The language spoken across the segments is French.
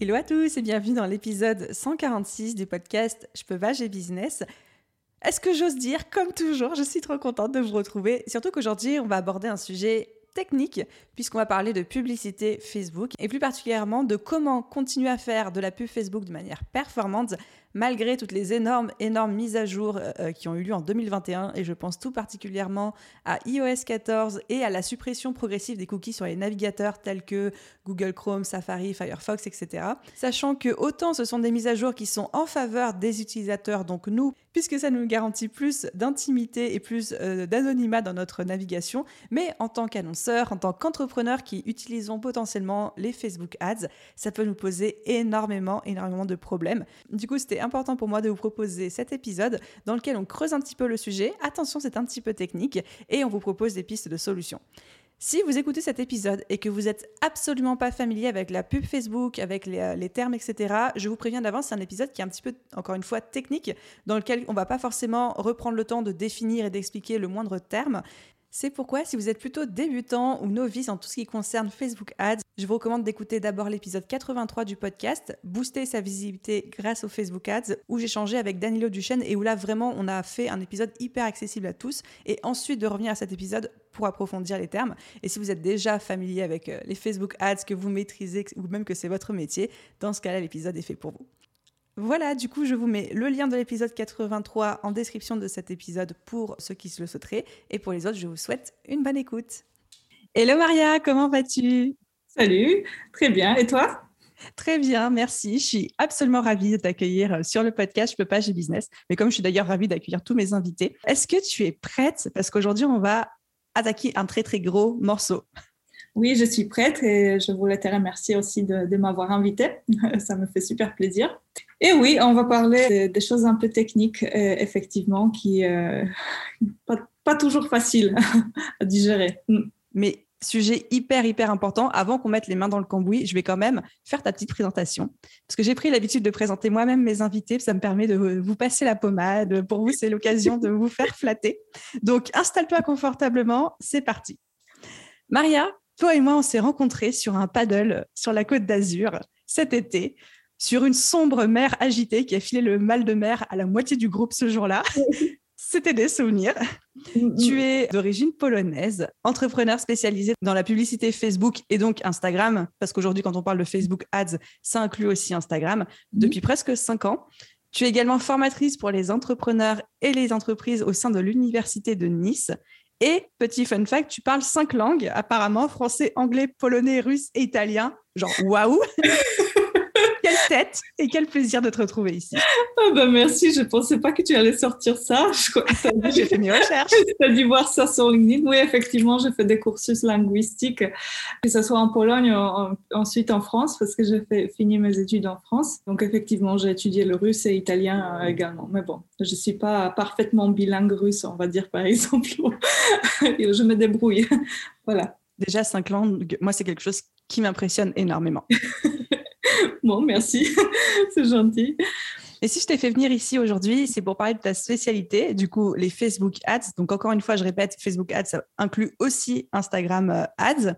Hello à tous et bienvenue dans l'épisode 146 du podcast Je peux j'ai business. Est-ce que j'ose dire, comme toujours, je suis trop contente de vous retrouver, surtout qu'aujourd'hui on va aborder un sujet technique, puisqu'on va parler de publicité Facebook, et plus particulièrement de comment continuer à faire de la pub Facebook de manière performante malgré toutes les énormes, énormes mises à jour euh, euh, qui ont eu lieu en 2021, et je pense tout particulièrement à iOS 14 et à la suppression progressive des cookies sur les navigateurs tels que Google Chrome, Safari, Firefox, etc. Sachant que autant ce sont des mises à jour qui sont en faveur des utilisateurs, donc nous, puisque ça nous garantit plus d'intimité et plus euh, d'anonymat dans notre navigation, mais en tant qu'annonceur, en tant qu'entrepreneur qui utilisons potentiellement les Facebook Ads, ça peut nous poser énormément, énormément de problèmes. Du coup, c'était important pour moi de vous proposer cet épisode dans lequel on creuse un petit peu le sujet. Attention, c'est un petit peu technique et on vous propose des pistes de solutions. Si vous écoutez cet épisode et que vous n'êtes absolument pas familier avec la pub Facebook, avec les, euh, les termes, etc., je vous préviens d'avance, c'est un épisode qui est un petit peu, encore une fois, technique, dans lequel on ne va pas forcément reprendre le temps de définir et d'expliquer le moindre terme. C'est pourquoi, si vous êtes plutôt débutant ou novice en tout ce qui concerne Facebook Ads, je vous recommande d'écouter d'abord l'épisode 83 du podcast, Booster sa visibilité grâce aux Facebook Ads, où j'ai changé avec Danilo Duchesne et où là vraiment on a fait un épisode hyper accessible à tous, et ensuite de revenir à cet épisode pour approfondir les termes. Et si vous êtes déjà familier avec euh, les Facebook Ads, que vous maîtrisez ou même que c'est votre métier, dans ce cas-là, l'épisode est fait pour vous. Voilà, du coup, je vous mets le lien de l'épisode 83 en description de cet épisode pour ceux qui se le sauteraient. Et pour les autres, je vous souhaite une bonne écoute. Hello Maria, comment vas-tu? Salut, très bien. Et toi? Très bien, merci. Je suis absolument ravie de t'accueillir sur le podcast Je peux pas, j'ai business. Mais comme je suis d'ailleurs ravie d'accueillir tous mes invités, est-ce que tu es prête? Parce qu'aujourd'hui, on va attaquer un très très gros morceau. Oui, je suis prête et je voulais te remercier aussi de, m'avoir invitée. Ça me fait super plaisir. Et oui, on va parler des choses un peu techniques, euh, effectivement, qui euh, pas, pas, toujours faciles à digérer. Mm. Mais sujet hyper, hyper important. Avant qu'on mette les mains dans le cambouis, je vais quand même faire ta petite présentation. Parce que j'ai pris l'habitude de présenter moi-même mes invités. Ça me permet de vous passer la pommade. Pour vous, c'est l'occasion de vous faire flatter. Donc, installe-toi confortablement. C'est parti. Maria, toi et moi, on s'est rencontrés sur un paddle sur la côte d'Azur cet été, sur une sombre mer agitée qui a filé le mal de mer à la moitié du groupe ce jour-là. C'était des souvenirs. tu es d'origine polonaise, entrepreneur spécialisé dans la publicité Facebook et donc Instagram, parce qu'aujourd'hui, quand on parle de Facebook Ads, ça inclut aussi Instagram, depuis presque cinq ans. Tu es également formatrice pour les entrepreneurs et les entreprises au sein de l'Université de Nice et petit fun fact, tu parles cinq langues, apparemment français, anglais, polonais, russe et italien. Genre, waouh tête et quel plaisir de te retrouver ici. Ah bah merci, je ne pensais pas que tu allais sortir ça. J'ai fait mes recherches. tu as dû voir ça sur LinkedIn. Oui, effectivement, j'ai fait des cursus linguistiques, que ce soit en Pologne ensuite en France, parce que j'ai fini mes études en France. Donc effectivement, j'ai étudié le russe et l'italien euh, également. Mais bon, je ne suis pas parfaitement bilingue russe, on va dire par exemple. je me débrouille. voilà. Déjà, cinq langues, moi, c'est quelque chose qui m'impressionne énormément. bon, merci, c'est gentil. Et si je t'ai fait venir ici aujourd'hui, c'est pour parler de ta spécialité, du coup, les Facebook Ads. Donc, encore une fois, je répète, Facebook Ads, inclut aussi Instagram euh, Ads.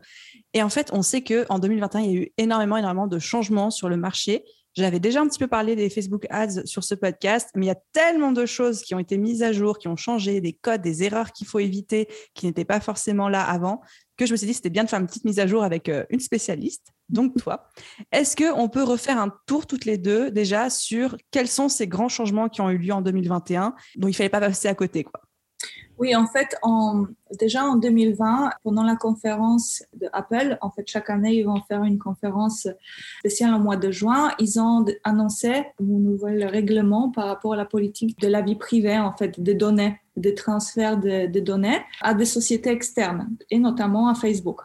Et en fait, on sait qu'en 2021, il y a eu énormément, énormément de changements sur le marché. J'avais déjà un petit peu parlé des Facebook Ads sur ce podcast, mais il y a tellement de choses qui ont été mises à jour, qui ont changé, des codes, des erreurs qu'il faut éviter, qui n'étaient pas forcément là avant, que je me suis dit c'était bien de faire une petite mise à jour avec euh, une spécialiste, donc toi. Est-ce qu'on peut refaire un tour toutes les deux déjà sur quels sont ces grands changements qui ont eu lieu en 2021 dont il ne fallait pas passer à côté quoi? Oui, en fait, en, déjà en 2020, pendant la conférence de Apple, en fait, chaque année, ils vont faire une conférence spéciale au mois de juin. Ils ont annoncé un nouvel règlement par rapport à la politique de la vie privée, en fait, des données, des transferts de, de données à des sociétés externes, et notamment à Facebook.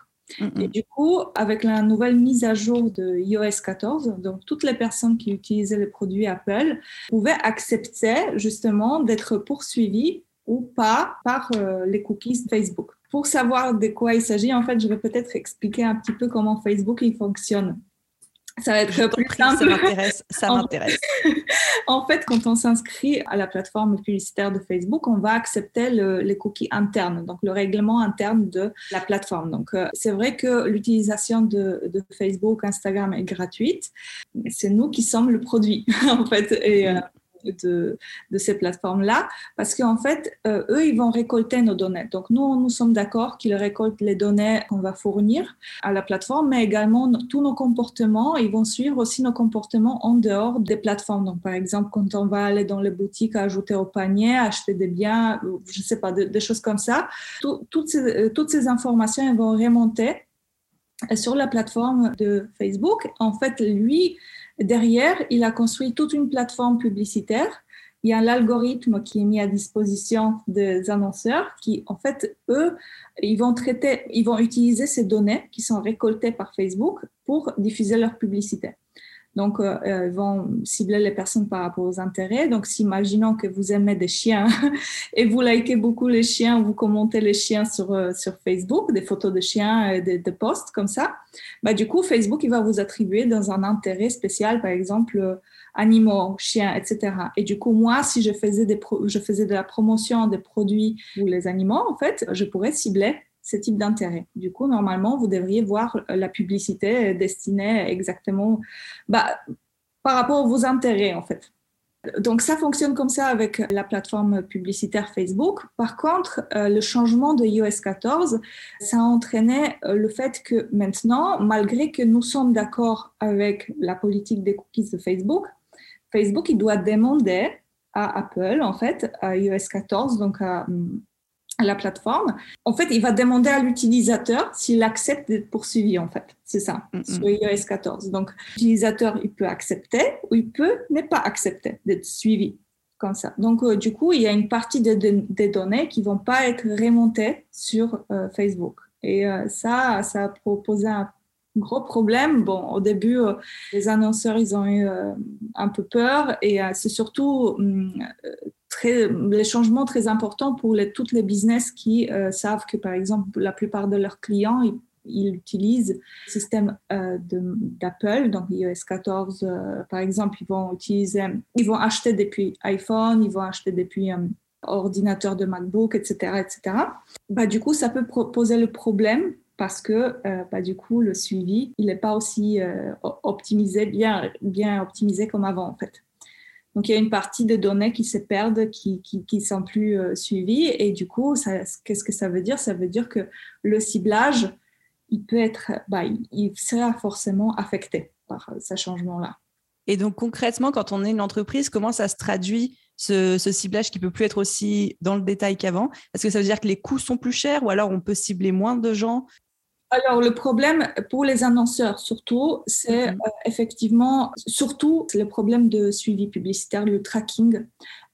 Et du coup, avec la nouvelle mise à jour de iOS 14, donc toutes les personnes qui utilisaient les produits Apple pouvaient accepter justement d'être poursuivies ou pas par euh, les cookies Facebook. Pour savoir de quoi il s'agit, en fait, je vais peut-être expliquer un petit peu comment Facebook il fonctionne. Ça va être plus simple. Ça m'intéresse. Ça m'intéresse. en fait, quand on s'inscrit à la plateforme publicitaire de Facebook, on va accepter les cookies internes, donc le règlement interne de la plateforme. Donc, euh, c'est vrai que l'utilisation de, de, Facebook, Instagram est gratuite. C'est nous qui sommes le produit, en fait. Et, euh, de, ces plateformes-là, parce qu'en fait, euh, eux, ils vont récolter nos données. Donc, nous, nous sommes d'accord qu'ils récoltent les données qu'on va fournir à la plateforme, mais également tous nos comportements, ils vont suivre aussi nos comportements en dehors des plateformes. Donc, par exemple, quand on va aller dans les boutiques, ajouter au panier, acheter des biens, je ne sais pas, des, choses comme ça, toutes, ces, euh, toutes ces informations, elles vont remonter sur la plateforme de Facebook. En fait, lui, Derrière, il a construit toute une plateforme publicitaire. Il y a l'algorithme qui est mis à disposition des annonceurs qui, en fait, eux, ils vont traiter, ils vont utiliser ces données qui sont récoltées par Facebook pour diffuser leur publicité. Donc, euh, euh, ils vont cibler les personnes par rapport aux intérêts. Donc, imaginons que vous aimez des chiens et vous likez beaucoup les chiens, vous commentez les chiens sur, euh, sur Facebook, des photos de chiens, des, des posts comme ça, bah, du coup, Facebook, il va vous attribuer dans un intérêt spécial, par exemple, animaux, chiens, etc. Et du coup, moi, si je faisais, des je faisais de la promotion des produits pour les animaux, en fait, je pourrais cibler ce type d'intérêt. Du coup, normalement, vous devriez voir la publicité destinée exactement bah, par rapport à vos intérêts, en fait. Donc, ça fonctionne comme ça avec la plateforme publicitaire Facebook. Par contre, euh, le changement de iOS 14, ça a entraîné euh, le fait que maintenant, malgré que nous sommes d'accord avec la politique des cookies de Facebook, Facebook, il doit demander à Apple, en fait, à iOS 14, donc à la plateforme, en fait, il va demander à l'utilisateur s'il accepte d'être poursuivi, en fait. C'est ça, mm, mm. sur iOS 14. Donc, l'utilisateur, il peut accepter ou il peut ne pas accepter d'être suivi comme ça. Donc, euh, du coup, il y a une partie des données qui vont pas être remontées sur euh, Facebook. Et euh, ça, ça a proposé un gros problème. Bon, au début, les annonceurs, ils ont eu un peu peur et c'est surtout hum, les changements très importants pour toutes les business qui euh, savent que, par exemple, la plupart de leurs clients, ils, utilisent le système euh, d'Apple, donc iOS 14, euh, par exemple, ils vont utiliser, ils vont acheter depuis iPhone, ils vont acheter depuis ordinateur de MacBook, etc., etc. Bah, du coup, ça peut poser le problème parce que bah, du coup, le suivi, il n'est pas aussi optimisé, bien, bien optimisé comme avant, en fait. Donc, il y a une partie des données qui se perdent, qui ne sont plus euh, suivies. Et du coup, qu'est-ce que ça veut dire? Ça veut dire que le ciblage, il peut être, bah, il sera forcément affecté par euh, ce changement-là. Et donc, concrètement, quand on est une entreprise, comment ça se traduit ce, ce ciblage qui peut plus être aussi dans le détail qu'avant? Est-ce que ça veut dire que les coûts sont plus chers ou alors on peut cibler moins de gens alors, le problème pour les annonceurs, surtout, c'est mhm. euh, effectivement, surtout, le problème de suivi publicitaire, le tracking,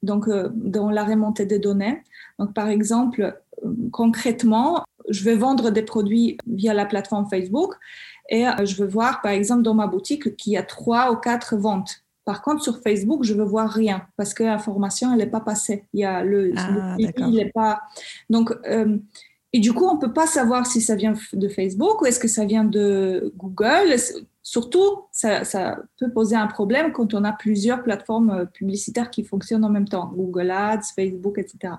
donc euh, dans la remontée des données. Donc, par exemple, euh, concrètement, je vais vendre des produits via la plateforme Facebook et je veux voir, par exemple, dans ma boutique qu'il y a trois ou quatre ventes. Par contre, sur Facebook, je veux voir rien parce que l'information, elle n'est pas passée. Il y a le, ah, il n'est pas. Donc, et du coup, on ne peut pas savoir si ça vient de Facebook ou est-ce que ça vient de Google. Surtout, ça, peut poser un problème quand on a plusieurs plateformes euh, publicitaires qui fonctionnent en même temps, Google Ads, Facebook, etc.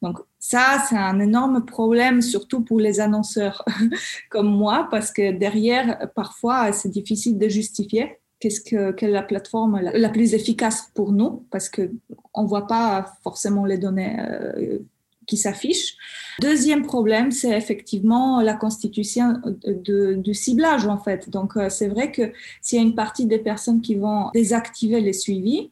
Donc ça, c'est un énorme problème, surtout pour les annonceurs comme moi, parce que derrière, parfois, c'est difficile de justifier qu'est-ce que quelle est la plateforme la, plus efficace pour nous, parce que on voit pas forcément les données euh, qui s'affiche. Deuxième problème, c'est effectivement la constitution du ciblage, en fait. Donc, euh, c'est vrai que s'il y a une partie des personnes qui vont désactiver les suivis,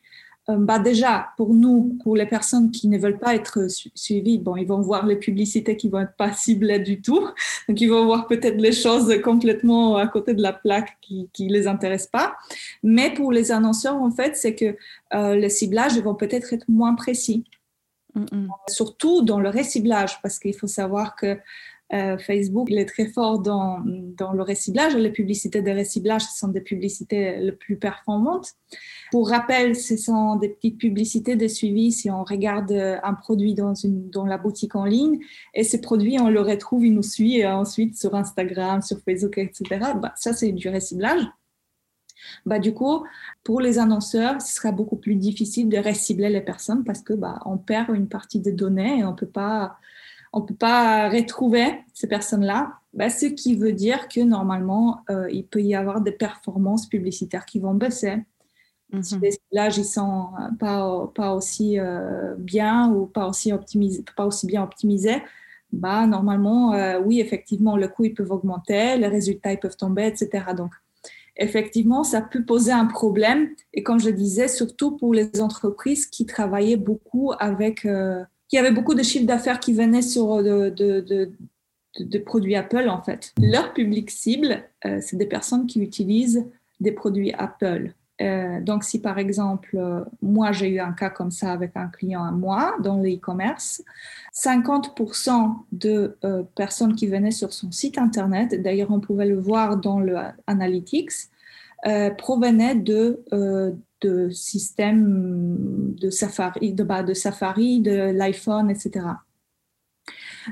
euh, bah déjà, pour nous, pour les personnes qui ne veulent pas être suivies, bon, ils vont voir les publicités qui vont être pas ciblées du tout. Donc, ils vont voir peut-être les choses complètement à côté de la plaque qui, qui les intéressent pas. Mais pour les annonceurs, en fait, c'est que euh, les ciblages vont peut-être être moins précis. Surtout dans le reciblage, parce qu'il faut savoir que euh, Facebook, est très fort dans, dans le reciblage. Les publicités de reciblage, ce sont des publicités les plus performantes. Pour rappel, ce sont des petites publicités de suivi si on regarde un produit dans, une, dans la boutique en ligne. Et ces produits, on le retrouve, il nous suit ensuite sur Instagram, sur Facebook, etc. Bah, ça, c'est du reciblage. Bah, du coup, pour les annonceurs, ce sera beaucoup plus difficile de recibler les personnes parce que bah, on perd une partie des données et on peut pas on peut pas retrouver ces personnes-là. Bah, ce qui veut dire que normalement, euh, il peut y avoir des performances publicitaires qui vont baisser. Si les ils sont pas, pas aussi euh, bien ou pas aussi, optimisés, pas aussi bien optimisés, bah, normalement, euh, oui, effectivement, le coût, ils peuvent augmenter, les résultats, ils peuvent tomber, etc. Donc, effectivement, ça peut poser un problème. Et comme je disais, surtout pour les entreprises qui travaillaient beaucoup avec, euh, qui avaient beaucoup de chiffres d'affaires qui venaient sur de, de, produits Apple, en fait. Leur public cible, euh, c'est des personnes qui utilisent des produits Apple. Euh, donc, si par exemple, moi j'ai eu un cas comme ça avec un client à moi dans l'e-commerce, 50% de euh, personnes qui venaient sur son site internet, d'ailleurs on pouvait le voir dans le Analytics, euh, provenaient de, euh, de systèmes de Safari, de, bah, de Safari, de l'iPhone, etc.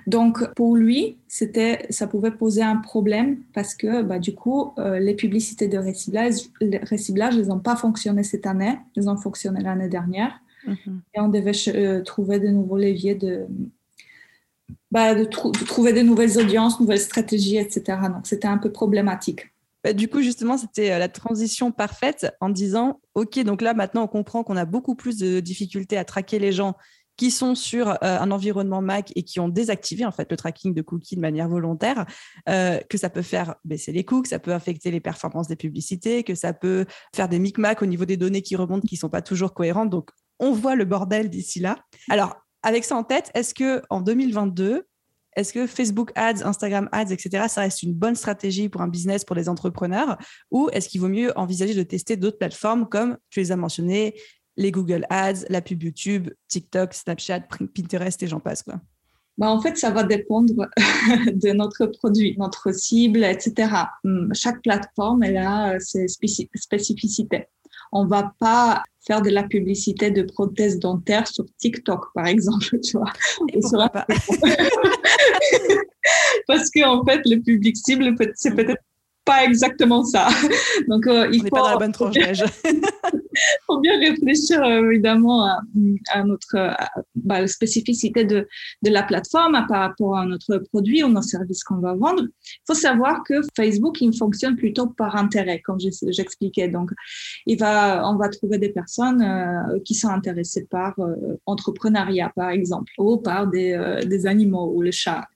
Donc pour lui, c'était, ça pouvait poser un problème parce que bah, du coup, les publicités de réciblage, réciblage, elles n'ont pas fonctionné cette année, elles ont fonctionné l'année dernière. Mhm. Et on devait euh, trouver de nouveaux leviers de, bah, de, trouver de nouvelles audiences, nouvelles stratégies, etc. Donc, c'était un peu problématique. Bah, du coup, justement, c'était euh, la transition parfaite en disant, OK, donc là, maintenant, on comprend qu'on a beaucoup plus de difficultés à traquer les gens qui sont sur euh, un environnement Mac et qui ont désactivé en fait le tracking de cookies de manière volontaire, que ça peut faire baisser les coûts, que ça peut affecter les performances des publicités, que ça peut faire des micmacs au niveau des données qui remontent qui sont pas toujours cohérentes. Donc on voit le bordel d'ici là. Alors, avec ça en tête, est-ce que en 2022, est-ce que Facebook Ads, Instagram Ads, etc., ça reste une bonne stratégie pour un business, pour les entrepreneurs? Ou est-ce qu'il vaut mieux envisager de tester d'autres plateformes comme tu les as mentionnées, les Google Ads, la pub YouTube, TikTok, Snapchat, Pinterest et j'en passe quoi bah, en fait, ça va dépendre de notre produit, notre cible, etc. Hmm, chaque plateforme elle a ses spécificités. On va pas faire de la publicité de prothèses dentaires sur TikTok, par exemple, tu vois. pas? Parce que en fait, le public cible, c'est peut-être pas exactement ça. Donc, euh, il On faut. Pas dans la bonne tranche d'âge. faut bien réfléchir euh, évidemment à, notre bah, la spécificité de, de, la plateforme par rapport à notre produit ou nos services qu'on va vendre. Il faut savoir que Facebook, il fonctionne plutôt par intérêt, comme j'expliquais. Donc, il va, on va trouver des personnes euh, qui sont intéressées par entrepreneuriat, par exemple, ou par des, des animaux ou les chats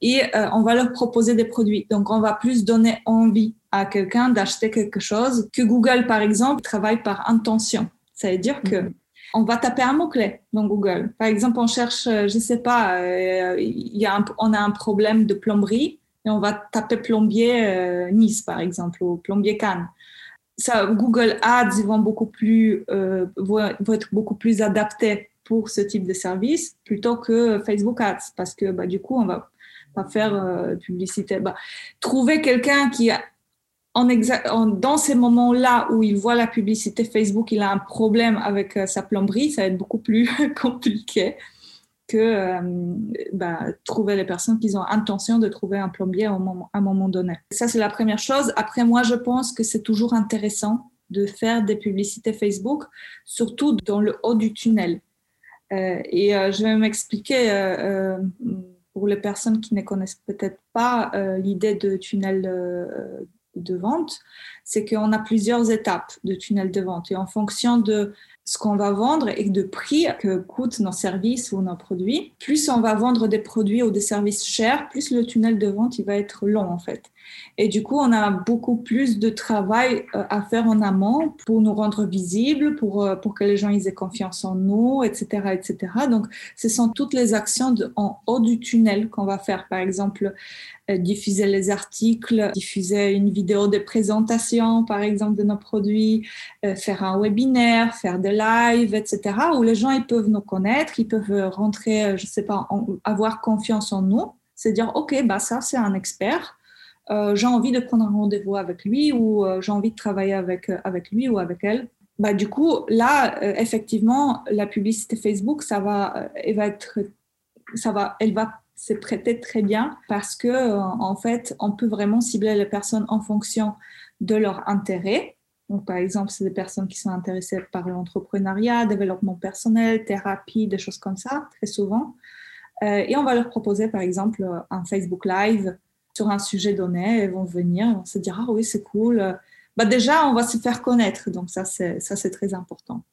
et euh, on va leur proposer des produits. Donc, on va plus donner envie à quelqu'un d'acheter quelque chose que Google, par exemple, travaille par intention. Ça veut dire que mhm. on va taper un mot-clé dans Google. Par exemple, on cherche, euh, je sais pas, euh, y a on a un problème de plomberie et on va taper plombier Nice, par exemple, ou plombier Cannes. Ça, Google Ads, vont beaucoup plus, vont être beaucoup plus adaptés pour ce type de service plutôt que Facebook Ads parce que bah, du coup, on va faire euh, publicité. Bah, trouver quelqu'un qui en dans ces moments-là où il voit la publicité Facebook, il a un problème avec euh, sa plomberie, ça va être beaucoup plus compliqué que euh, bah, trouver les personnes qui ont intention de trouver un plombier à un moment donné. Ça, c'est la première chose. Après, moi, je pense que c'est toujours intéressant de faire des publicités Facebook, surtout dans le haut du tunnel. et je vais m'expliquer pour les personnes qui ne connaissent peut-être pas euh, l'idée de tunnel euh, de vente, c'est qu'on a plusieurs étapes de tunnel de vente et en fonction de ce qu'on va vendre et de prix que coûtent nos services ou nos produits, plus on va vendre des produits ou des services chers, plus le tunnel de vente il va être long en fait. Et du coup, on a beaucoup plus de travail euh, à faire en amont pour nous rendre visibles, pour, euh, pour que les gens aient confiance en nous, etc., etc. Donc, ce sont toutes les actions en haut du tunnel qu'on va faire. Par exemple, euh, diffuser les articles, diffuser une vidéo de présentation, par exemple, de nos produits, faire un webinaire, faire des lives, etc., où les gens ils peuvent nous connaître, ils peuvent rentrer, je sais pas, avoir confiance en nous c'est dire, OK, bah, ça, c'est un expert. Euh, j'ai envie de prendre un rendez-vous avec lui ou euh, j'ai envie de travailler avec, euh, avec lui ou avec elle. Bah, du coup, là, effectivement, la publicité Facebook, ça va, elle va être, ça va, elle va se prêter très bien parce que, en fait, on peut vraiment cibler les personnes en fonction de leur intérêt. Donc, par exemple, c'est des personnes qui sont intéressées par l'entrepreneuriat, développement personnel, thérapie, des choses comme ça, très souvent. et on va leur proposer, par exemple, un Facebook Live sur un sujet donné, vont venir, on se dire ah oui c'est cool. Bah déjà on va se faire connaître, donc ça c'est ça c'est très important.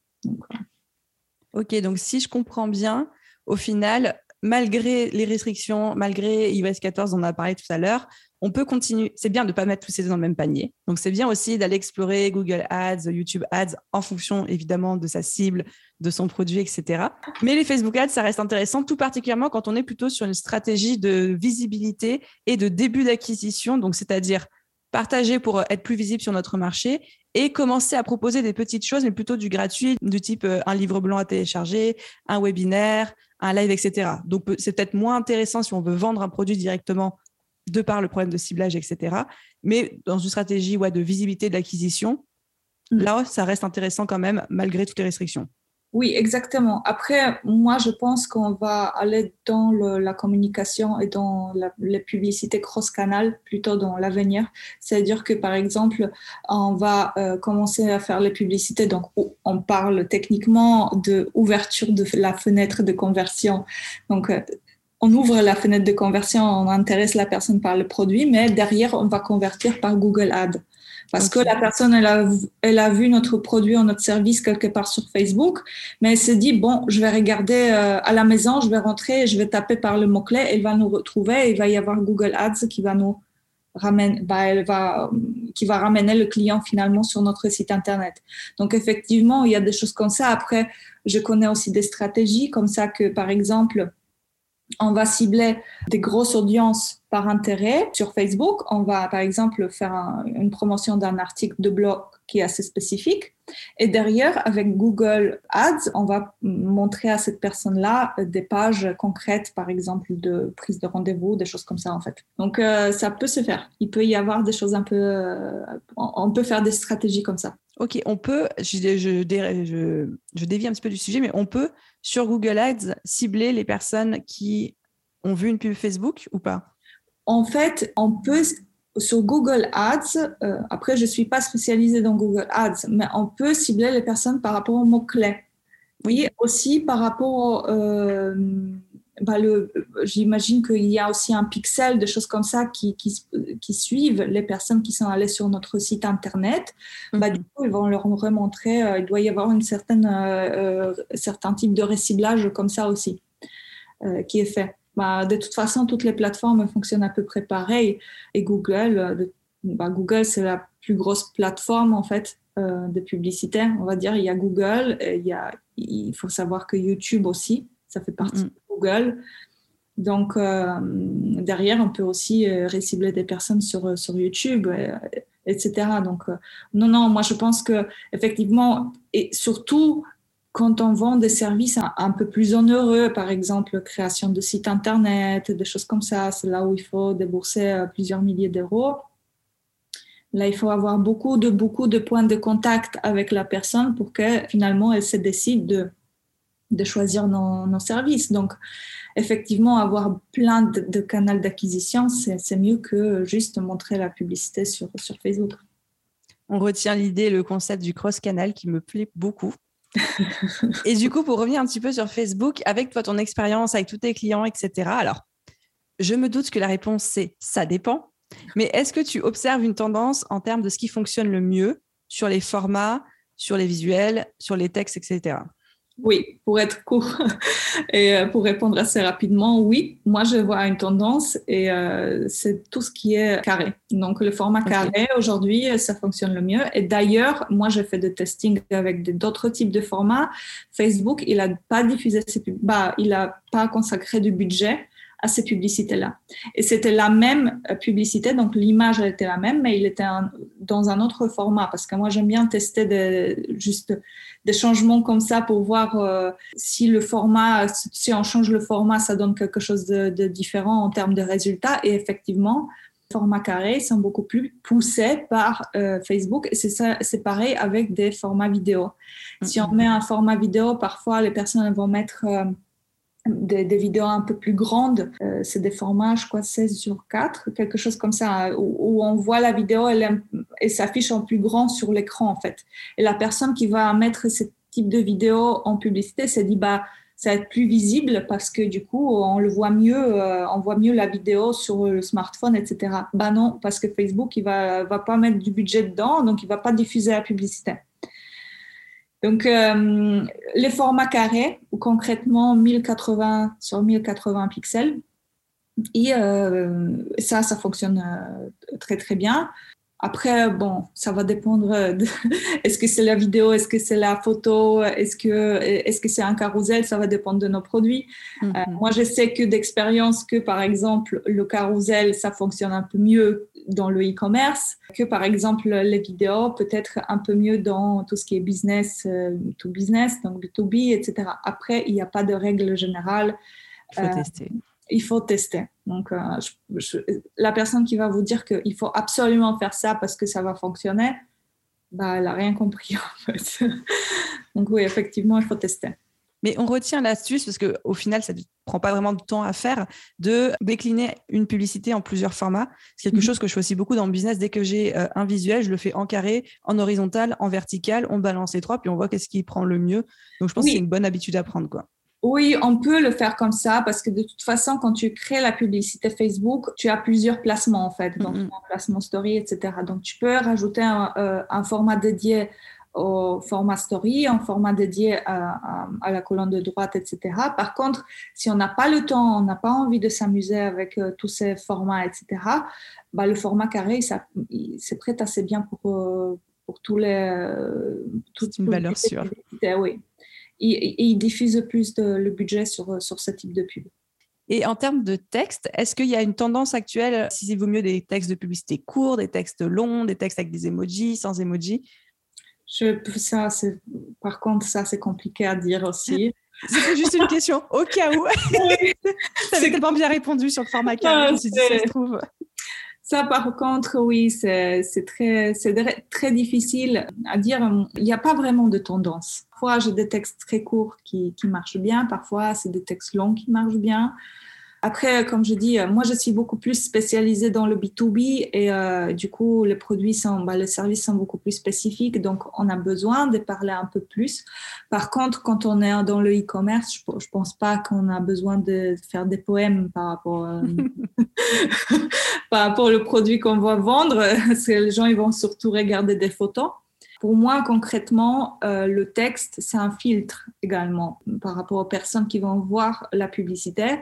Ok, donc si je comprends bien, au final, malgré les restrictions, malgré iOS 14, on a parlé tout à l'heure, on peut continuer. C'est bien de ne pas mettre tous ces dans le même panier. Donc, c'est bien aussi d'aller explorer Google Ads, YouTube Ads en fonction évidemment de sa cible, de son produit, etc. Mais les Facebook Ads, ça reste intéressant, tout particulièrement quand on est plutôt sur une stratégie de visibilité et de début d'acquisition. Donc, c'est-à-dire partager pour être plus visible sur notre marché et commencer à proposer des petites choses, mais plutôt du gratuit, du type euh, un livre blanc à télécharger, un webinaire, un live, etc. Donc, c'est peut-être moins intéressant si on veut vendre un produit directement de par le problème de ciblage, etc. Mais dans une stratégie ouais, de visibilité de l'acquisition, mm. là, ça reste intéressant quand même, malgré toutes les restrictions. Oui, exactement. Après, moi, je pense qu'on va aller dans la communication et dans la, les publicités cross-canal plutôt dans l'avenir. C'est-à-dire que, par exemple, on va euh, commencer à faire les publicités. Donc, on parle techniquement de ouverture de la fenêtre de conversion. Donc, euh, on ouvre la fenêtre de conversion, on intéresse la personne par le produit, mais derrière, on va convertir par Google Ads. Parce que la personne, elle a, elle a vu notre produit ou notre service quelque part sur Facebook, mais elle s'est dit, bon, je vais regarder euh, à la maison, je vais rentrer, je vais taper par le mot-clé, elle va nous retrouver, il va y avoir Google Ads qui va nous ramener, bah, elle va, qui va ramener le client finalement sur notre site Internet. Donc, effectivement, il y a des choses comme ça. Après, je connais aussi des stratégies comme ça que, par exemple, on va cibler des grosses audiences par intérêt sur Facebook. On va, par exemple, faire une promotion d'un article de blog qui est assez spécifique. Et derrière, avec Google Ads, on va montrer à cette personne-là des pages concrètes, par exemple, de prise de rendez-vous, des choses comme ça, en fait. Donc, euh, ça peut se faire. Il peut y avoir des choses un peu... Euh, on peut faire des stratégies comme ça. Ok, on peut, je, je, je, dévie un petit peu du sujet, mais on peut, sur Google Ads, cibler les personnes qui ont vu une pub Facebook ou pas? En fait, on peut, sur Google Ads, euh, après, je ne suis pas spécialisée dans Google Ads, mais on peut cibler les personnes par rapport aux mots-clés. Oui, aussi par rapport euh, bah j'imagine qu'il y a aussi un pixel, de choses comme ça qui, qui, suivent les personnes qui sont allées sur notre site internet. Bah, du mhm. coup, ils vont leur remontrer, euh, il doit y avoir une certaine, euh, certain type de réciblage comme ça aussi qui est fait. Bah, de toute façon, toutes les plateformes fonctionnent à peu près pareil. Et Google, bah, Google, c'est la plus grosse plateforme en fait de publicité. On va dire, il y a Google, il, y a, il faut savoir que YouTube aussi, ça fait partie. Mhm. Google. Donc, euh, derrière, on peut aussi euh, récibler des personnes sur, euh, sur YouTube, etc. Donc, non, non, moi, je pense que effectivement, et surtout quand on vend des services un, peu plus onéreux, par exemple, création de sites Internet, des choses comme ça, c'est là où il faut débourser plusieurs milliers d'euros. Là, il faut avoir beaucoup de, beaucoup de points de contact avec la personne pour que finalement, elle se décide de de choisir nos, services. Donc, effectivement, avoir plein de, canaux d'acquisition, c'est mieux que juste montrer la publicité sur, sur Facebook. On retient l'idée, le concept du cross-canal qui me plaît beaucoup. Et du coup, pour revenir un petit peu sur Facebook, avec toi, ton expérience, avec tous tes clients, etc. Alors, je me doute que la réponse, c'est ça dépend. Mais est-ce que tu observes une tendance en termes de ce qui fonctionne le mieux sur les formats, sur les visuels, sur les textes, etc. Oui, pour être court et euh, pour répondre assez rapidement, oui, moi je vois une tendance et euh, c'est tout ce qui est carré. Donc le format carré aujourd'hui, ça fonctionne le mieux. Et d'ailleurs, moi j'ai fait des testing avec d'autres types de formats. Facebook, il n'a pas diffusé ses bah, il n'a pas consacré du budget à ces publicités-là. Et c'était la même euh, publicité, donc l'image était la même, mais il était dans un autre format, parce que moi j'aime bien tester des, juste des changements comme ça pour voir euh, si le format, si on change le format, ça donne quelque chose de, de différent en termes de résultats. Et effectivement, formats carrés sont beaucoup plus poussés par euh, Facebook. Et c'est pareil avec des formats vidéo. Si on met un format vidéo, parfois les personnes vont mettre euh, des, vidéos un peu plus grandes. Euh, c'est des formats, je crois, 16 sur 4, quelque chose comme ça, où, on voit la vidéo elle, et s'affiche en plus grand sur l'écran, en fait. Et la personne qui va mettre ce type de vidéo en publicité s'est dit, bah, ça va être plus visible parce que du coup, on le voit mieux, euh, on voit mieux la vidéo sur le smartphone, etc. Bah non, parce que Facebook, il va, va pas mettre du budget dedans, donc il va pas diffuser la publicité. Donc, euh, les formats carrés, ou concrètement 1080 sur 1080 pixels, et euh, ça, ça fonctionne très très bien. Après, bon, ça va dépendre. De, est-ce que c'est la vidéo, est-ce que c'est la photo, est-ce que est-ce que c'est un carrousel Ça va dépendre de nos produits. Euh, mhm. moi, je sais que d'expérience que par exemple le carrousel, ça fonctionne un peu mieux dans le e-commerce que par exemple les vidéos, peut-être un peu mieux dans tout ce qui est business euh, to business, donc B2B, etc. Après, il n'y a pas de règle générale. Il faut euh, tester il faut tester. Donc, euh, la personne qui va vous dire qu'il faut absolument faire ça parce que ça va fonctionner, bah, elle n'a rien compris en fait. Donc oui, effectivement, il faut tester. Mais on retient l'astuce parce qu'au final, ça ne prend pas vraiment de temps à faire de décliner une publicité en plusieurs formats. C'est quelque mhm. chose que je fais aussi beaucoup dans le business. Dès que j'ai euh, un visuel, je le fais en carré, en horizontal, en vertical. On balance les trois, puis on voit qu'est-ce qui prend le mieux. Donc je pense que c'est une bonne habitude à prendre. Quoi. Oui, on peut le faire comme ça parce que de toute façon, quand tu crées la publicité Facebook, tu as plusieurs placements en fait, donc placement story, etc. Donc tu peux rajouter euh, un, format dédié au format story, un format dédié à, la colonne de droite, etc. Par contre, si on n'a pas le temps, on n'a pas envie de s'amuser avec euh, tous ces formats, etc., bah, le format carré, c'est prêt assez bien pour, euh, pour tous les... toutes une valeur sûre. Oui et, ils diffusent plus de, le budget sur, sur ce type de pub. Et en termes de texte, est-ce qu'il y a une tendance actuelle, si il vaut mieux des textes de publicité courts, des textes longs, des textes avec des emojis, sans emojis? Je, ça, Par contre, ça, c'est compliqué à dire aussi. C'est juste une question, au cas où. tu avais tellement bien répondu sur le format carré, dit, ça se trouve. Ça, par contre, oui, c'est très, très difficile à dire. Il n'y a pas vraiment de tendance. Parfois, j'ai des textes très courts qui, qui marchent bien. Parfois, c'est des textes longs qui marchent bien. Après, comme je dis, moi, je suis beaucoup plus spécialisée dans le B2B et euh, du coup, les produits sont, bah, les services sont beaucoup plus spécifiques, donc on a besoin de parler un peu plus. Par contre, quand on est dans le e-commerce, je, ne pense pas qu'on a besoin de faire des poèmes par rapport, euh, par rapport au produit qu'on va vendre, parce que les gens, ils vont surtout regarder des photos. Pour moi, concrètement, euh, le texte, c'est un filtre également par rapport aux personnes qui vont voir la publicité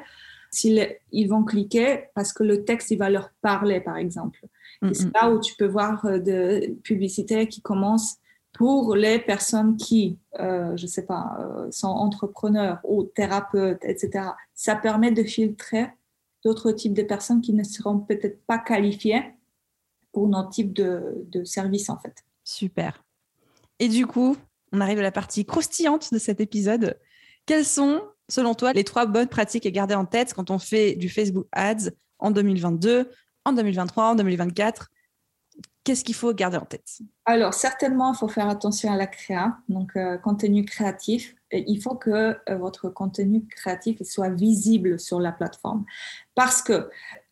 s'ils ils vont cliquer parce que le texte il va leur parler par exemple. c'est là où tu peux voir euh, des publicités qui commencent pour les personnes qui, euh, je sais pas, euh, sont entrepreneurs ou thérapeutes, etc. Ça permet de filtrer d'autres types de personnes qui ne seront peut-être pas qualifiées pour notre type de, de service en fait. Super. Et du coup, on arrive à la partie croustillante de cet épisode. Quels sont selon toi, les trois bonnes pratiques à garder en tête quand on fait du Facebook Ads en 2022, en 2023, en 2024 Qu'est-ce qu'il faut garder en tête? Alors, certainement, il faut faire attention à la créa, donc euh, contenu créatif. il faut que euh, votre contenu créatif soit visible sur la plateforme. Parce que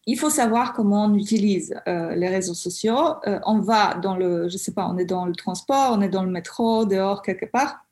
il faut savoir comment on utilise euh, les réseaux sociaux. on va dans le, je sais pas, on est dans le transport, on est dans le métro, dehors quelque part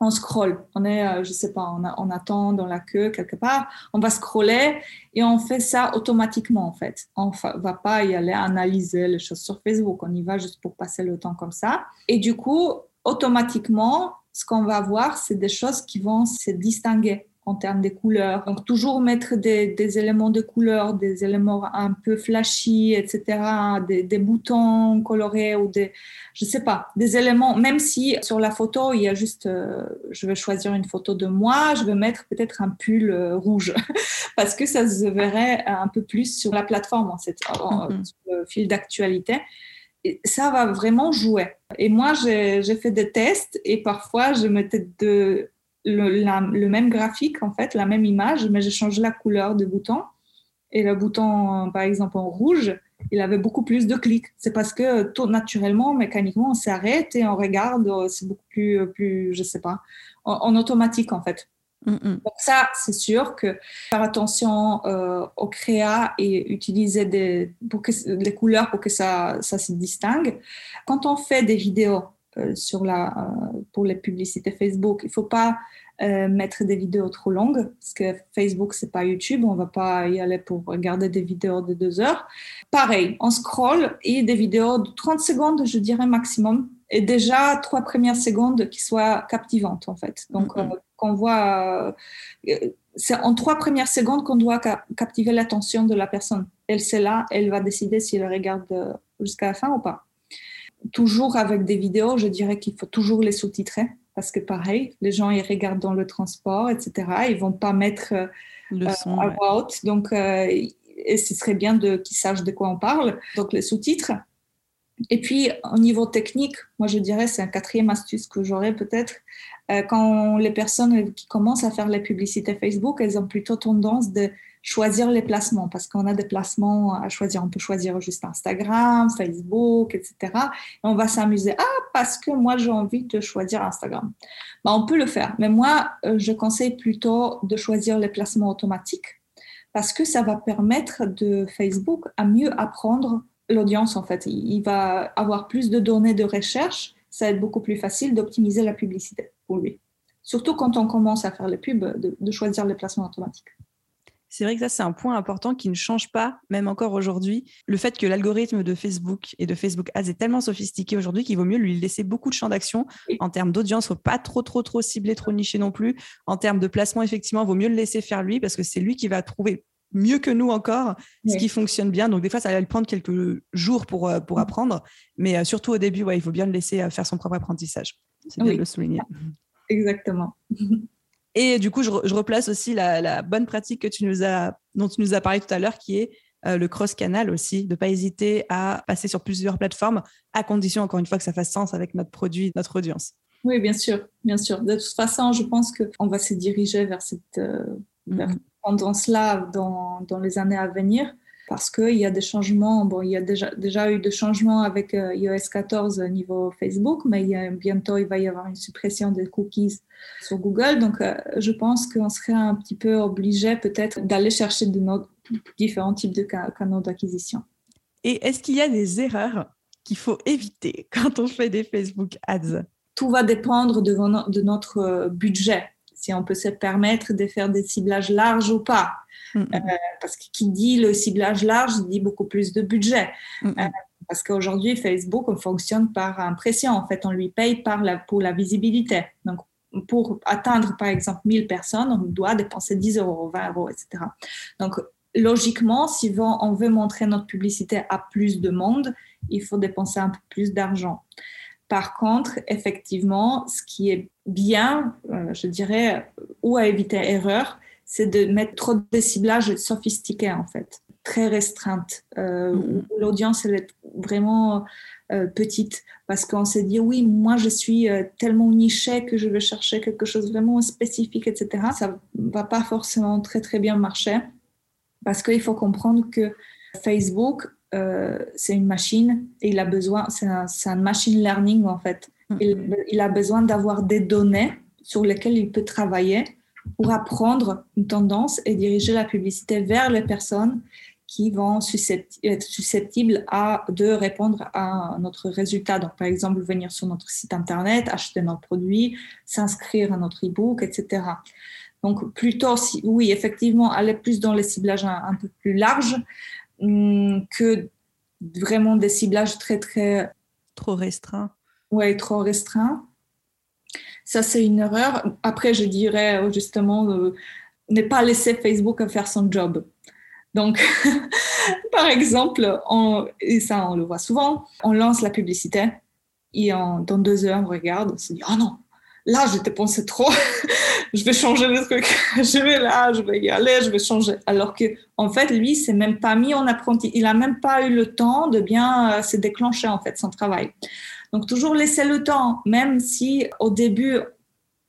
on scrolle. On est, euh, je sais pas, on, attend dans la queue quelque part. On va scroller et on fait ça automatiquement en fait. On va pas y aller analyser les choses sur Facebook. On y va juste pour passer le temps comme ça. Et du coup, automatiquement, ce qu'on va voir, c'est des choses qui vont se distinguer en termes de couleurs. Donc, toujours mettre des, éléments de couleur, des éléments un peu flashy, etc., des, boutons colorés ou des, je sais pas, des éléments, même si sur la photo, il y a juste, euh, je vais choisir une photo de moi, je vais mettre peut-être un pull euh, rouge parce que ça se verrait un peu plus sur la plateforme, en fait, mm-hmm. sur le fil d'actualité ça va vraiment jouer. Et moi, j'ai fait des tests et parfois, je mettais de, le, même graphique, en fait, la même image, mais j'ai changé la couleur du bouton. Et le bouton, par exemple, en rouge, il avait beaucoup plus de clics. C'est parce que tout naturellement, mécaniquement, on s'arrête et on regarde. C'est beaucoup plus, plus, je sais pas, en, automatique, en fait. Mm, mm. Donc ça, c'est sûr que faire attention euh, au créa et utiliser des, pour que, les couleurs pour que ça, ça se distingue. Quand on fait des vidéos, euh, sur la, euh, pour les publicités Facebook. Il ne faut pas euh, mettre des vidéos trop longues parce que Facebook, c'est pas YouTube. On va pas y aller pour regarder des vidéos de deux heures. Pareil, on scroll et des vidéos de 30 secondes, je dirais maximum. Et déjà, trois premières secondes qui soient captivantes, en fait. Donc, qu'on voit, c'est en trois premières secondes qu'on doit captiver l'attention de la personne. Elle, c'est là, elle va décider si elle regarde jusqu'à la fin ou pas toujours avec des vidéos, je dirais qu'il faut toujours les sous-titrer parce que pareil, les gens ils regardent dans le transport, etc. Ils vont pas mettre euh, le son, euh, donc euh, et ce serait bien de qu'ils sachent de quoi on parle. Donc les sous-titres. Et puis au niveau technique, moi je dirais c'est un quatrième astuce que j'aurais peut-être quand les personnes qui commencent à faire les publicités Facebook, elles ont plutôt tendance de choisir les placements parce qu'on a des placements à choisir. On peut choisir juste Instagram, Facebook, etc. Et on va s'amuser. Ah, parce que moi, j'ai envie de choisir Instagram. Ben, on peut le faire. Mais moi, euh, je conseille plutôt de choisir les placements automatiques parce que ça va permettre de Facebook à mieux apprendre l'audience, en fait. Il va avoir plus de données de recherche. Ça va être beaucoup plus facile d'optimiser la publicité pour lui. Surtout quand on commence à faire les pubs, de, de choisir les placements automatiques. C'est vrai que ça, c'est un point important qui ne change pas, même encore aujourd'hui. Le fait que l'algorithme de Facebook et de Facebook Ads est tellement sophistiqué aujourd'hui qu'il vaut mieux lui laisser beaucoup de champs d'action. En termes d'audience, faut pas trop, trop, trop cibler, trop nicher non plus. En termes de placement, effectivement, il vaut mieux le laisser faire lui parce que c'est lui qui va trouver mieux que nous encore ce qui fonctionne bien. Donc, des fois, ça va lui prendre quelques jours pour, euh, pour apprendre. Mais euh, surtout au début, ouais, il faut bien le laisser euh, faire son propre apprentissage. C'est bien de le souligner. Exactement. Et du coup, je, replace aussi la, bonne pratique que tu nous as, dont tu nous as parlé tout à l'heure, qui est euh, le cross-canal aussi, de ne pas hésiter à passer sur plusieurs plateformes, à condition, encore une fois, que ça fasse sens avec notre produit, notre audience. Oui, bien sûr, bien sûr. De toute façon, je pense qu'on va se diriger vers cette euh, mm-hmm. tendance-là dans, dans, les années à venir parce qu'il y a des changements. Bon, il y a déjà, déjà eu des changements avec euh, iOS 14 au niveau Facebook, mais il y a, bientôt il va y avoir une suppression des cookies sur Google. Donc, euh, je pense qu'on serait un petit peu obligé peut-être d'aller chercher de nos différents types de canaux d'acquisition. Et est-ce qu'il y a des erreurs qu'il faut éviter quand on fait des Facebook Ads? Tout va dépendre de, de notre euh, budget si on peut se permettre de faire des ciblages larges ou pas. Euh, parce que qui dit le ciblage large dit beaucoup plus de budget. Euh, parce qu'aujourd'hui, Facebook on fonctionne par impression. En fait, on lui paye par la, pour la visibilité. Donc, pour atteindre, par exemple, 1000 personnes, on doit dépenser 10 euros, 20 euros, etc. Donc, logiquement, si on veut montrer notre publicité à plus de monde, il faut dépenser un peu plus d'argent. Par contre, effectivement, ce qui est bien, euh, je dirais, ou à éviter erreur, c'est de mettre trop de ciblages sophistiqués, en fait, très restreintes, euh, mm-hmm. où l'audience est vraiment euh, petite, parce qu'on s'est dit, oui, moi, je suis tellement niché que je vais chercher quelque chose vraiment spécifique, etc. Ça ne va pas forcément très, très bien marcher, parce qu'il faut comprendre que Facebook euh, c'est une machine et il a besoin, c'est un, machine learning en fait. Mm-hmm. Il, a besoin d'avoir des données sur lesquelles il peut travailler pour apprendre une tendance et diriger la publicité vers les personnes qui vont être susceptibles à, de répondre à notre résultat. Donc, par exemple, venir sur notre site Internet, acheter nos produits, s'inscrire à notre e-book, etc. Donc, plutôt, si, oui, effectivement, aller plus dans les ciblages un peu plus larges, Hum, que vraiment des ciblages très, très. Trop restreints. Oui, trop restreints. Ça, c'est une erreur. Après, je dirais euh, justement euh, ne pas laisser Facebook faire son job. Donc, par exemple, on, et ça, on le voit souvent, on lance la publicité et dans deux heures, on regarde, on se dit, oh non, là, j'ai dépensé trop, je vais changer le truc, je vais là, je vais y aller, je vais changer. Alors que, en fait, lui, c'est même pas mis en apprenti, il a même pas eu le temps de bien euh, se déclencher, en fait, son travail. Donc, toujours laisser le temps, même si au début,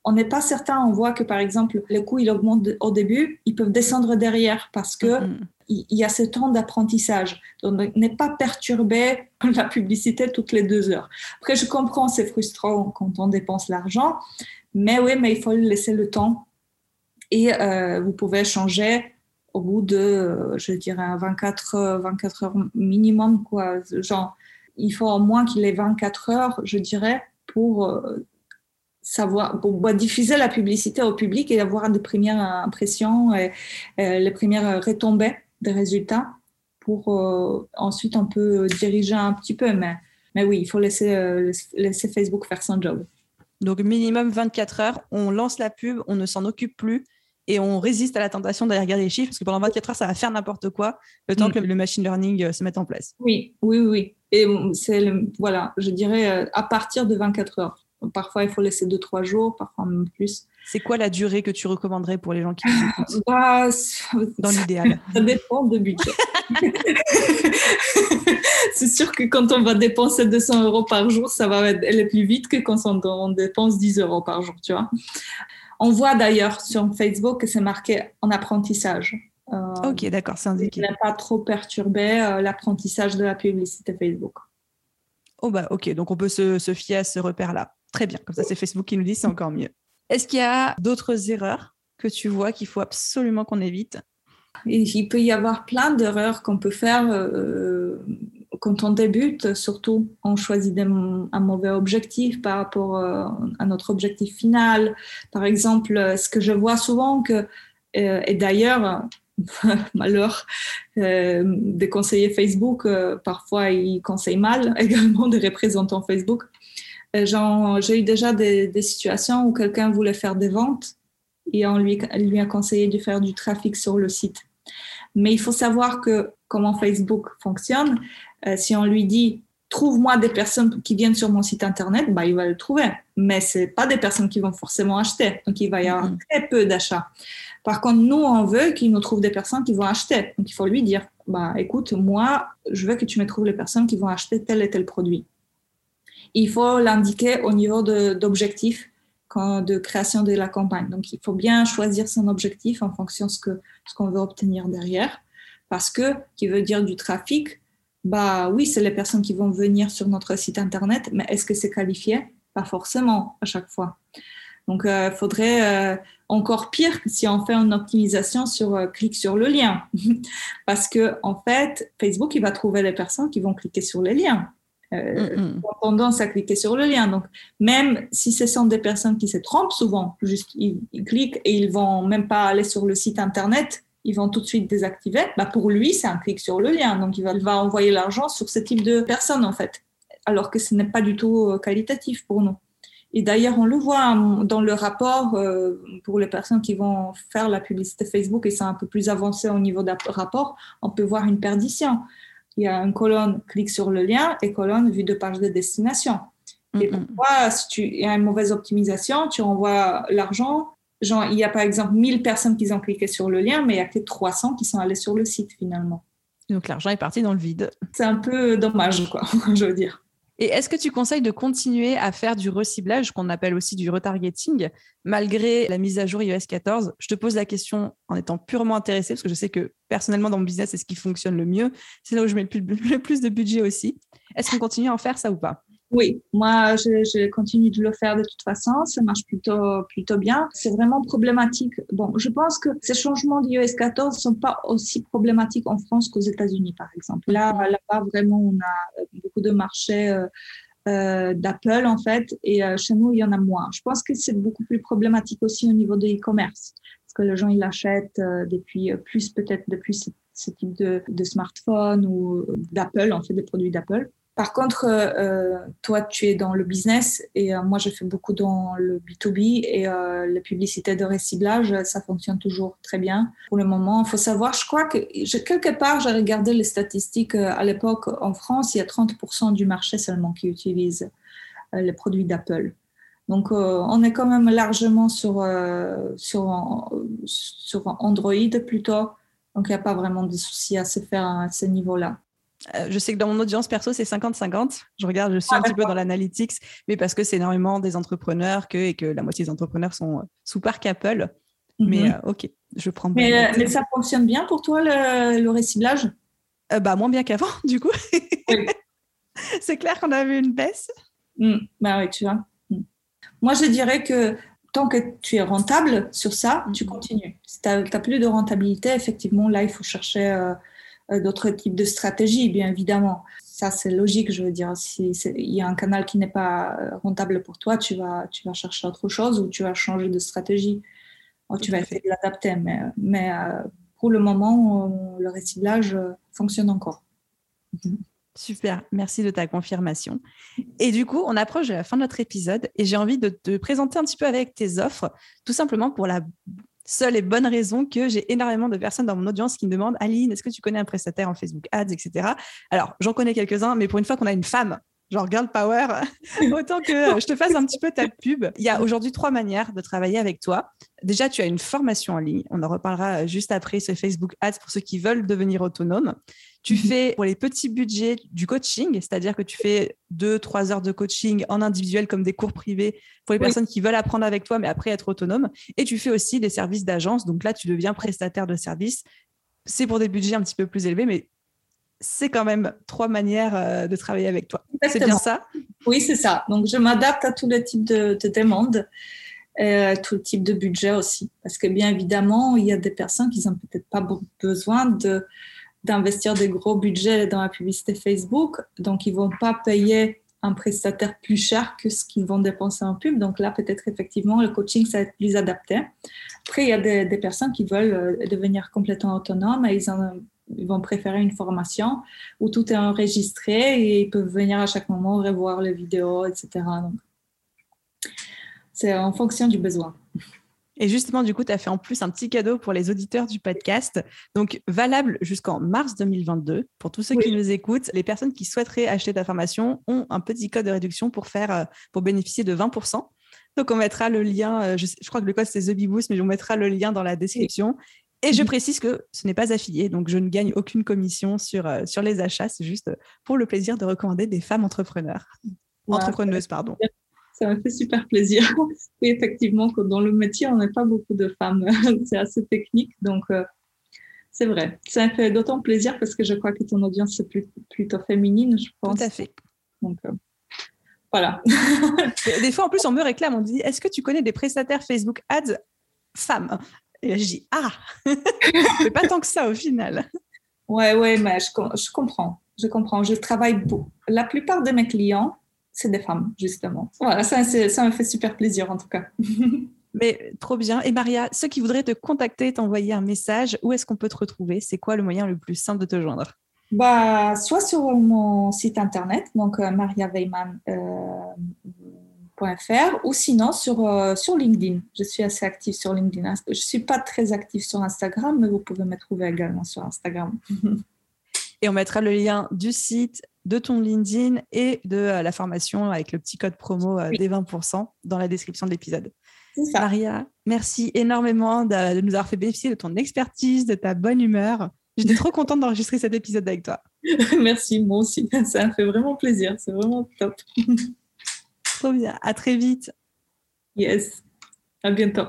on n'est pas certain, on voit que par exemple, le coût il augmente au début, ils peuvent descendre derrière parce que mm-hmm. il y a ce temps d'apprentissage. Donc, n'est pas perturbé la publicité toutes les deux heures. Après, je comprends, c'est frustrant quand on dépense l'argent, mais oui, mais il faut laisser le temps. Et euh, vous pouvez changer au bout de, je dirais, 24, 24 heures minimum, quoi. Genre, il faut au moins qu'il ait 24 heures, je dirais, pour euh, savoir, pour diffuser la publicité au public et avoir des premières impressions et, les premières retombées des résultats pour euh, ensuite on peut diriger un petit peu. Mais, mais oui, il faut laisser, euh, laisser Facebook faire son job. Donc minimum 24 heures, on lance la pub, on ne s'en occupe plus et on résiste à la tentation d'aller regarder les chiffres parce que pendant 24 heures, ça va faire n'importe quoi le temps mm. que le machine learning se mette en place. Oui, oui, oui. Et c'est, voilà, je dirais à partir de 24 heures. Parfois, il faut laisser deux, trois jours, parfois même plus. C'est quoi la durée que tu recommanderais pour les gens qui bah, Dans l'idéal. Ça dépend de budget. c'est sûr que quand on va dépenser 200 euros par jour, ça va aller plus vite que quand on, dépense 10 euros par jour, tu vois. On voit d'ailleurs sur Facebook que c'est marqué en apprentissage. Euh, ok, d'accord, c'est indiqué. N'a pas trop perturbé euh, l'apprentissage de la publicité Facebook. Oh bah ok, donc on peut se, se fier à ce repère-là. Très bien, comme ça c'est Facebook qui nous dit c'est encore mieux. Est-ce qu'il y a d'autres erreurs que tu vois qu'il faut absolument qu'on évite? Il peut y avoir plein d'erreurs qu'on peut faire euh, quand on débute, surtout on choisit un mauvais objectif par rapport à notre objectif final. Par exemple, ce que je vois souvent, que, et d'ailleurs, malheur des conseillers Facebook, parfois ils conseillent mal également des représentants Facebook. Euh, j'ai eu déjà des, situations où quelqu'un voulait faire des ventes et on lui, lui a conseillé de faire du trafic sur le site. Mais il faut savoir que comment Facebook fonctionne, euh, si on lui dit trouve-moi des personnes qui viennent sur mon site internet, bah, il va le trouver. Mais ce pas des personnes qui vont forcément acheter. Donc, il va y avoir mm-hmm. très peu d'achats. Par contre, nous, on veut qu'il nous trouve des personnes qui vont acheter. Donc, il faut lui dire, bah, écoute, moi, je veux que tu me trouves les personnes qui vont acheter tel et tel produit il faut l'indiquer au niveau d'objectif de création de la campagne. Donc, il faut bien choisir son objectif en fonction de ce qu'on ce qu'on veut obtenir derrière. Parce que, qui veut dire du trafic, bah oui, c'est les personnes qui vont venir sur notre site internet, mais est-ce que c'est qualifié? Pas forcément à chaque fois. Donc, il euh, faudrait euh, encore pire si on fait une optimisation sur euh, clic sur le lien. Parce que, en fait, Facebook, il va trouver les personnes qui vont cliquer sur les liens euh, mm, ont tendance à cliquer sur le lien. Donc, même si ce sont des personnes qui se trompent souvent, juste ils, cliquent et ils vont même pas aller sur le site internet, ils vont tout de suite désactiver. Bah pour lui, c'est un clic sur le lien. Donc, il va, il va envoyer l'argent sur ce type de personnes, en fait. Alors que ce n'est pas du tout euh, qualitatif pour nous. Et d'ailleurs, on le voit hein, dans le rapport euh, pour les personnes qui vont faire la publicité Facebook et c'est un peu plus avancé au niveau d'un rapport, on peut voir une perdition il y a une colonne clique sur le lien et colonne vue de page de destination. Et pourquoi, si tu y a une mauvaise optimisation, tu envoies l'argent? Genre, il y a par exemple 1000 personnes qui ont cliqué sur le lien, mais il y a que 300 qui sont allées sur le site finalement. Donc l'argent est parti dans le vide. C'est un peu dommage, quoi, je veux dire. Et est-ce que tu conseilles de continuer à faire du reciblage, qu'on appelle aussi du retargeting, malgré la mise à jour iOS 14 Je te pose la question en étant purement intéressé, parce que je sais que personnellement, dans mon business, c'est ce qui fonctionne le mieux. C'est là où je mets le plus, le plus de budget aussi. Est-ce qu'on continue à en faire ça ou pas? Oui, moi, je, continue de le faire de toute façon. Ça marche plutôt, plutôt bien. C'est vraiment problématique. Bon, je pense que ces changements d'iOS 14 sont pas aussi problématiques en France qu'aux États-Unis, par exemple. Là, mm-hmm. là-bas, vraiment, on a beaucoup de marchés euh, euh, d'Apple, en fait, et euh, chez nous, il y en a moins. Je pense que c'est beaucoup plus problématique aussi au niveau de e-commerce, parce que les gens, ils l'achètent depuis, plus peut-être depuis ce, type de, de smartphone ou d'Apple, en fait, des produits d'Apple. Par contre, euh, toi, tu es dans le business et euh, moi, je fais beaucoup dans le B2B et euh, la publicité de reciblage, ça fonctionne toujours très bien pour le moment. Il faut savoir, je crois que je, quelque part, j'ai regardé les statistiques à l'époque en France, il y a 30% du marché seulement qui utilise les produits d'Apple. Donc, on est quand même largement sur, sur, sur Android plutôt. Donc, il n'y a pas vraiment de souci à se faire à ce niveau-là. Euh, je sais que dans mon audience perso, c'est 50-50. Je regarde, je suis un ah, petit peu dans l'analytics, mais parce que c'est énormément des entrepreneurs que, et que la moitié des entrepreneurs sont euh, sous parc Apple. Mais mhm. euh, ok, je prends. Mais, mais, ça fonctionne bien pour toi, le, le réciblage? Bah, Moins bien qu'avant, du coup. c'est clair qu'on a vu une baisse? Mm. Bah oui, tu vois. Mm. Moi, je dirais que tant que tu es rentable sur ça, tu mhm. continues. Si tu n'as plus de rentabilité, effectivement, là, il faut chercher d'autres types de stratégies, bien évidemment. Ça, c'est logique, je veux dire. Si il y a un canal qui n'est pas euh, rentable pour toi, tu vas, tu vas chercher autre chose ou tu vas changer de stratégie. Ou tu vas essayer de l'adapter. Mais, mais euh, pour le moment, le réciblage fonctionne encore. Mhm. Super, merci de ta confirmation. Et du coup, on approche de la fin de notre épisode et j'ai envie de te présenter un petit peu avec tes offres, tout simplement pour la seule et bonne raison que j'ai énormément de personnes dans mon audience qui me demandent Aline, est-ce que tu connais un prestataire en Facebook Ads, etc. Alors, j'en connais quelques-uns, mais pour une fois qu'on a une femme genre girl power, autant que je te fasse un petit peu ta pub. Il y a aujourd'hui trois manières de travailler avec toi. Déjà, tu as une formation en ligne. On en reparlera juste après sur Facebook Ads pour ceux qui veulent devenir autonomes. Tu fais pour les petits budgets du coaching, c'est-à-dire que tu fais deux, trois heures de coaching en individuel comme des cours privés pour les personnes qui veulent apprendre avec toi, mais après être autonomes. Et tu fais aussi des services d'agence. Donc là, tu deviens prestataire de services. C'est pour des budgets un petit peu plus élevés, mais c'est quand même trois manières euh, de travailler avec toi. C'est bien ça? Oui, c'est ça. Donc, je m'adapte à tous les types de, demandes, euh, tout type de budget aussi. Parce que bien évidemment, il y a des personnes qui n'ont peut-être pas besoin de d'investir des gros budgets dans la publicité Facebook. Donc, ils vont pas payer un prestataire plus cher que ce qu'ils vont dépenser en pub. Donc là, peut-être effectivement, le coaching, ça va être plus adapté. Après, il y a des, personnes qui veulent euh, devenir complètement autonomes et ils, ils, vont préférer une formation où tout est enregistré et ils peuvent venir à chaque moment revoir les vidéos, etc. Donc, c'est en fonction du besoin. Et justement, du coup, tu as fait en plus un petit cadeau pour les auditeurs du podcast. Donc, valable jusqu'en mars 2022. Pour tous ceux qui nous écoutent, les personnes qui souhaiteraient acheter ta formation ont un petit code de réduction pour, faire, euh, pour bénéficier de 20%. Donc, on mettra le lien, euh, je, crois que le code c'est The mais on mettra le lien dans la description. Et je précise que ce n'est pas affilié, donc je ne gagne aucune commission sur, euh, sur les achats. C'est juste pour le plaisir de recommander des femmes entrepreneurs. Entrepreneuses, pardon ça me fait super plaisir. Et effectivement, dans le métier, on n'a pas beaucoup de femmes. c'est assez technique, donc euh, c'est vrai. Ça me fait d'autant plaisir parce que je crois que ton audience est plutôt féminine, je pense. Tout à fait. Donc, euh, voilà. des fois, en plus, on me réclame, on dit, est-ce que tu connais des prestataires Facebook Ads femmes? Et là, je dis, ah, c'est pas tant que ça au final. Ouais, ouais, mais je, je comprends. Je comprends. Je travaille beaucoup. La plupart de mes clients, c'est des femmes, justement. Voilà, ça, ça me fait super plaisir en tout cas. Mais trop bien. Et Maria, ceux qui voudraient te contacter, t'envoyer un message, où est-ce qu'on peut te retrouver? C'est quoi le moyen le plus simple de te joindre? Bah, Soit sur mon site internet, donc euh, mariaveyman.fr, euh, ou sinon sur, euh, sur LinkedIn. Je suis assez active sur LinkedIn. Je ne suis pas très active sur Instagram, mais vous pouvez me trouver également sur Instagram. Et on mettra le lien du site, de ton LinkedIn et de euh, la formation avec le petit code promo euh, des 20% dans la description de l'épisode. Maria, merci énormément de, nous avoir fait bénéficier de ton expertise, de ta bonne humeur. J'étais trop contente d'enregistrer cet épisode avec toi. merci, moi aussi. Ça me fait vraiment plaisir. C'est vraiment top. trop bien. À très vite. Yes. À bientôt.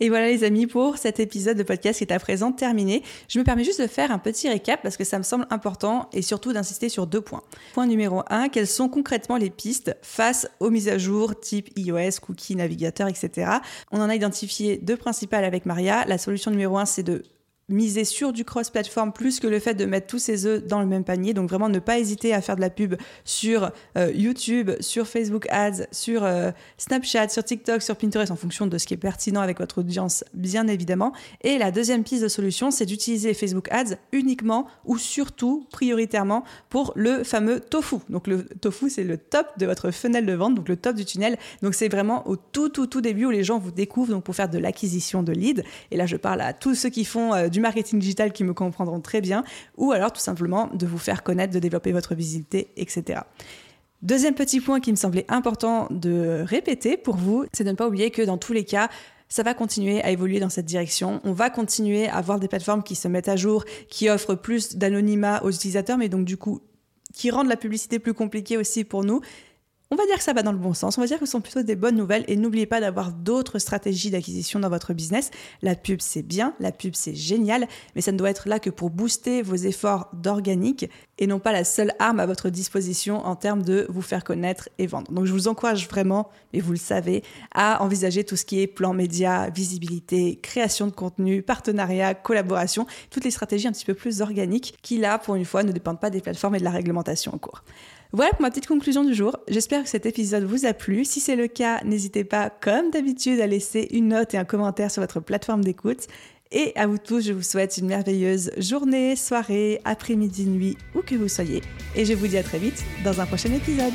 Et voilà les amis pour cet épisode de podcast qui est à présent terminé. Je me permets juste de faire un petit récap parce que ça me semble important et surtout d'insister sur deux points. Point numéro un, quelles sont concrètement les pistes face aux mises à jour type iOS, cookies, navigateur, etc. On en a identifié deux principales avec Maria. La solution numéro un, c'est de miser sur du cross-platform plus que le fait de mettre tous ses œufs dans le même panier. Donc vraiment ne pas hésiter à faire de la pub sur euh, YouTube, sur Facebook Ads, sur euh, Snapchat, sur TikTok, sur Pinterest en fonction de ce qui est pertinent avec votre audience bien évidemment. Et la deuxième piste de solution, c'est d'utiliser Facebook Ads uniquement ou surtout prioritairement pour le fameux tofu. Donc le tofu, c'est le top de votre fenêtre de vente, donc le top du tunnel. Donc c'est vraiment au tout tout tout début où les gens vous découvrent donc pour faire de l'acquisition de leads. Et là je parle à tous ceux qui font euh, du marketing digital qui me comprendront très bien, ou alors tout simplement de vous faire connaître, de développer votre visibilité, etc. Deuxième petit point qui me semblait important de répéter pour vous, c'est de ne pas oublier que dans tous les cas, ça va continuer à évoluer dans cette direction. On va continuer à avoir des plateformes qui se mettent à jour, qui offrent plus d'anonymat aux utilisateurs, mais donc du coup, qui rendent la publicité plus compliquée aussi pour nous. On va dire que ça va dans le bon sens, on va dire que ce sont plutôt des bonnes nouvelles et n'oubliez pas d'avoir d'autres stratégies d'acquisition dans votre business. La pub c'est bien, la pub c'est génial, mais ça ne doit être là que pour booster vos efforts d'organique et non pas la seule arme à votre disposition en termes de vous faire connaître et vendre. Donc je vous encourage vraiment, et vous le savez, à envisager tout ce qui est plan média, visibilité, création de contenu, partenariat, collaboration, toutes les stratégies un petit peu plus organiques qui là pour une fois ne dépendent pas des plateformes et de la réglementation en cours. Voilà pour ma petite conclusion du jour. J'espère que cet épisode vous a plu. Si c'est le cas, n'hésitez pas, comme d'habitude, à laisser une note et un commentaire sur votre plateforme d'écoute. Et à vous tous, je vous souhaite une merveilleuse journée, soirée, après-midi, nuit, où que vous soyez. Et je vous dis à très vite dans un prochain épisode.